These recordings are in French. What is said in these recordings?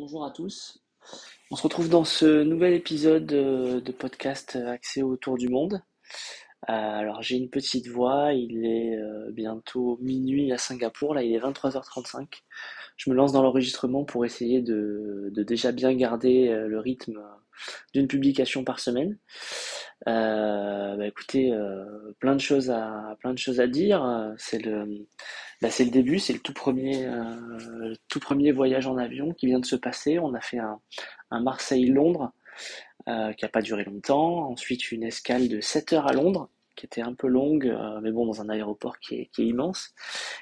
Bonjour à tous. On se retrouve dans ce nouvel épisode euh, de podcast Accès autour du monde. Euh, alors j'ai une petite voix, il est euh, bientôt minuit à Singapour, là il est 23h35. Je me lance dans l'enregistrement pour essayer de, déjà bien garder le rythme d'une publication par semaine. bah écoutez, plein de choses à plein de choses à dire. C'est le bah, début, c'est le tout premier, euh, tout premier voyage en avion qui vient de se passer. On a fait un, Marseille-Londres euh, qui n'a pas duré longtemps. Ensuite, une escale de 7 heures à Londres qui était un peu longue, euh, mais bon, dans un aéroport qui est, immense.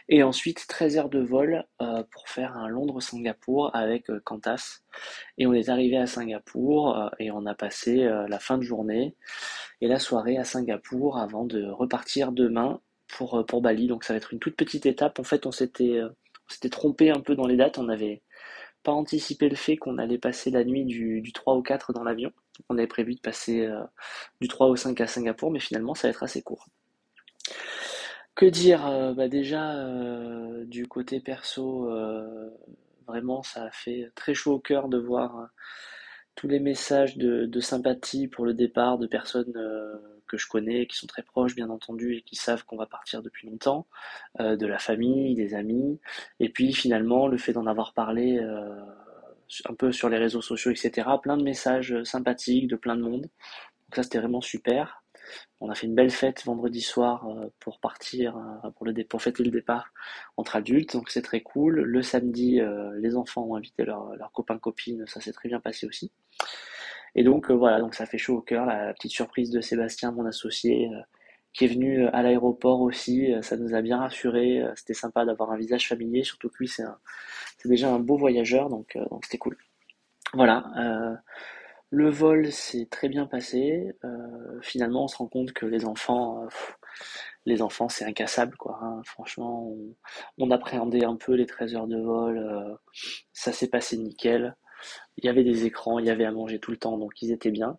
Et ensuite, 13 heures de vol euh, pour faire un Londres-Singapour avec euh, Qantas. Et on est arrivé à Singapour et on a passé la fin de journée et la soirée à Singapour avant de repartir demain pour, Bali. Donc ça va être une toute petite étape. En fait, on s'était s'était trompé un peu dans les dates. On n'avait pas anticipé le fait qu'on allait passer la nuit du, du 3 au 4 dans l'avion. On avait prévu de passer euh, du 3 au 5 à Singapour, mais finalement ça va être assez court. Que dire bah Déjà, du côté perso, vraiment ça a fait très chaud au cœur de voir tous les messages de, sympathie pour le départ de personnes que je connais, qui sont très proches bien entendu et qui savent qu'on va partir depuis longtemps, euh, de la famille, des amis, et puis finalement le fait d'en avoir parlé euh, un peu sur les réseaux sociaux, etc. Plein de messages sympathiques de plein de monde. Donc ça c'était vraiment super. On a fait une belle fête vendredi soir euh, pour partir, pour, le pour fêter le départ entre adultes, donc c'est très cool. Le samedi, les enfants ont invité leurs copains copines, ça s'est très bien passé aussi. Et donc euh, voilà, donc ça fait chaud au cœur, la, petite surprise de Sébastien, mon associé, euh, qui est venu euh, à l'aéroport aussi, ça nous a bien rassuré, c'était sympa d'avoir un visage familier, surtout que lui c'est déjà un beau voyageur, donc c'était cool. Voilà. Le vol s'est très bien passé. finalement, on se rend compte que les enfants, les enfants, c'est incassable, quoi. Hein. Franchement, on, appréhendait un peu les 13 heures de vol. ça s'est passé nickel. Il y avait des écrans, il y avait à manger tout le temps, donc ils étaient bien.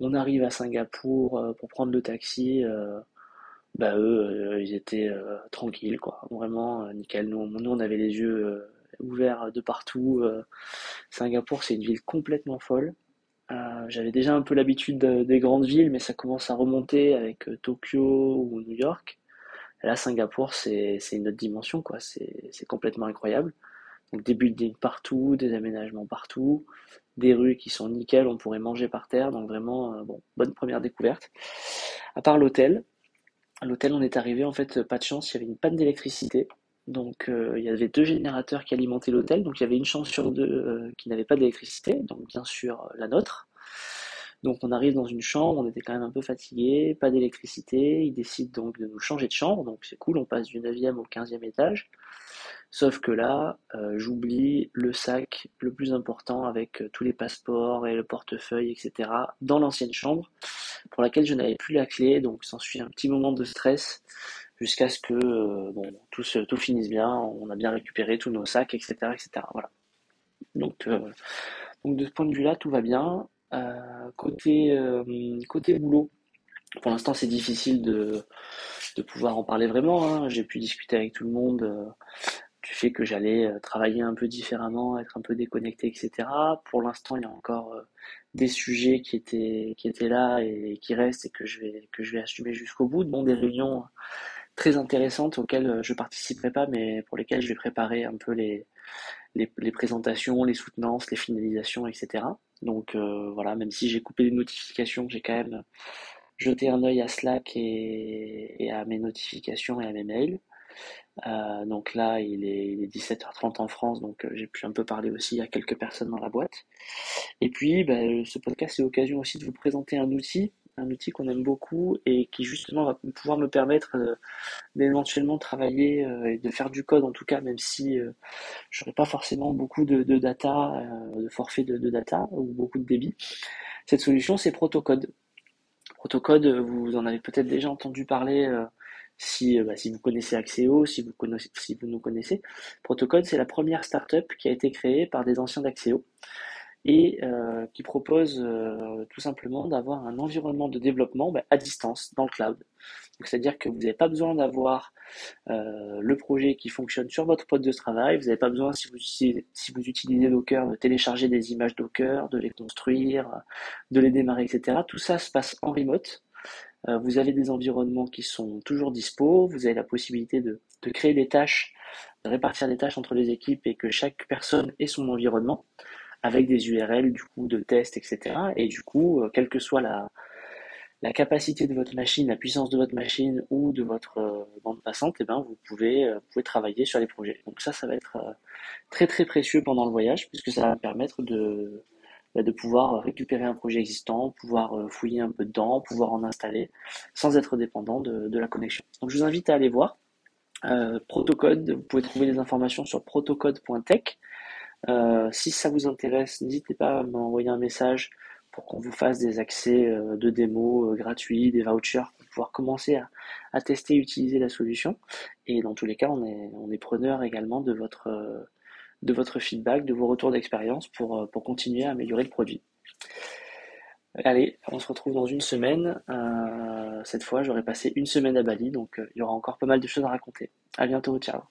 On arrive à Singapour euh, pour prendre le taxi. Euh, bah eux, euh, ils étaient tranquilles, quoi. Vraiment nickel. Nous, nous, on avait les yeux ouverts de partout. Singapour, c'est une ville complètement folle. J'avais déjà un peu l'habitude des grandes villes, mais ça commence à remonter avec Tokyo ou New York. là, Singapour, c'est une autre dimension. C'est complètement incroyable. Donc des buildings partout, des aménagements partout, des rues qui sont nickel, on pourrait manger par terre, donc vraiment, euh, bon, bonne première découverte. À part l'hôtel, l'hôtel on est arrivé, en fait, pas de chance, il y avait une panne d'électricité. Donc euh, il y avait deux générateurs qui alimentaient l'hôtel, donc il y avait une chance sur deux euh, qui n'avaient pas d'électricité, donc bien sûr la nôtre. Donc on arrive dans une chambre, on était quand même un peu fatigué, pas d'électricité, ils décident donc de nous changer de chambre, donc c'est cool, on passe du 9e au 15e étage. Sauf que là, euh, j'oublie le sac le plus important avec euh, tous les passeports et le portefeuille, etc. dans l'ancienne chambre pour laquelle je n'avais plus la clé. Donc s'ensuit un petit moment de stress jusqu'à ce que euh, bon, tout, tout finisse bien, on a bien récupéré tous nos sacs, etc. etc. Voilà. Donc, donc de ce point de vue-là, tout va bien. côté, côté boulot, pour l'instant c'est difficile de, de pouvoir en parler vraiment. Hein. J'ai pu discuter avec tout le monde du fait que j'allais euh, travailler un peu différemment, être un peu déconnecté, etc. Pour l'instant, il y a encore euh, des sujets qui étaient, qui étaient là et qui restent et que je vais, que je vais assumer jusqu'au bout. Bon, des réunions très intéressantes auxquelles euh, je participerai pas, mais pour lesquelles je vais préparer un peu les, les, présentations, les soutenances, les finalisations, etc. Donc voilà, même si j'ai coupé les notifications, j'ai quand même jeté un œil à Slack et à mes notifications et à mes mails. Euh, donc là, il est, 17h30 en France, donc euh, j'ai pu un peu parler aussi à quelques personnes dans la boîte. Et puis, bah, ce podcast, c'est l'occasion aussi de vous présenter un outil, un outil qu'on aime beaucoup et qui justement va pouvoir me permettre euh, d'éventuellement travailler et de faire du code en tout cas, même si je n'aurai pas forcément beaucoup de, data, de forfait de, data ou beaucoup de débit. Cette solution, c'est Protocode. Protocode, vous en avez peut-être déjà entendu parler si, euh, bah, si vous connaissez Axéo, si vous, connaissez, si vous nous connaissez, Protocode, c'est la première startup qui a été créée par des anciens d'Axéo et euh, qui propose euh, tout simplement d'avoir un environnement de développement bah, à distance, dans le cloud. c'est-à-dire que vous n'avez pas besoin d'avoir euh, le projet qui fonctionne sur votre poste de travail. Vous n'avez pas besoin, si vous, utilisez, si vous utilisez Docker, de télécharger des images Docker, de les construire, de les démarrer, etc. Tout ça se passe en remote. Euh, vous avez des environnements qui sont toujours dispo. Vous avez la possibilité de, créer des tâches, de répartir des tâches entre les équipes et que chaque personne ait son environnement avec des URL du coup de tests, etc. Et du coup, euh, quelle que soit la, capacité de votre machine, la puissance de votre machine ou de votre euh, bande passante, eh ben, vous pouvez, euh, pouvez travailler sur les projets. Donc ça, ça va être très très précieux pendant le voyage puisque ça va permettre de, de pouvoir récupérer un projet existant, pouvoir fouiller un peu dedans, pouvoir en installer sans être dépendant de, la connexion. Donc je vous invite à aller voir. Euh, Protocode, vous pouvez trouver des informations sur protocode.tech. Euh, si ça vous intéresse, n'hésitez pas à m'envoyer un message pour qu'on vous fasse des accès euh, de démo euh, gratuits, des vouchers pour pouvoir commencer à, à, tester et utiliser la solution. Et dans tous les cas, on est, on est preneur également de votre, de votre feedback, de vos retours d'expérience pour, pour continuer à améliorer le produit. Allez, on se retrouve dans une semaine. Euh, cette fois, j'aurai passé une semaine à Bali, donc il y aura encore pas mal de choses à raconter. À bientôt, ciao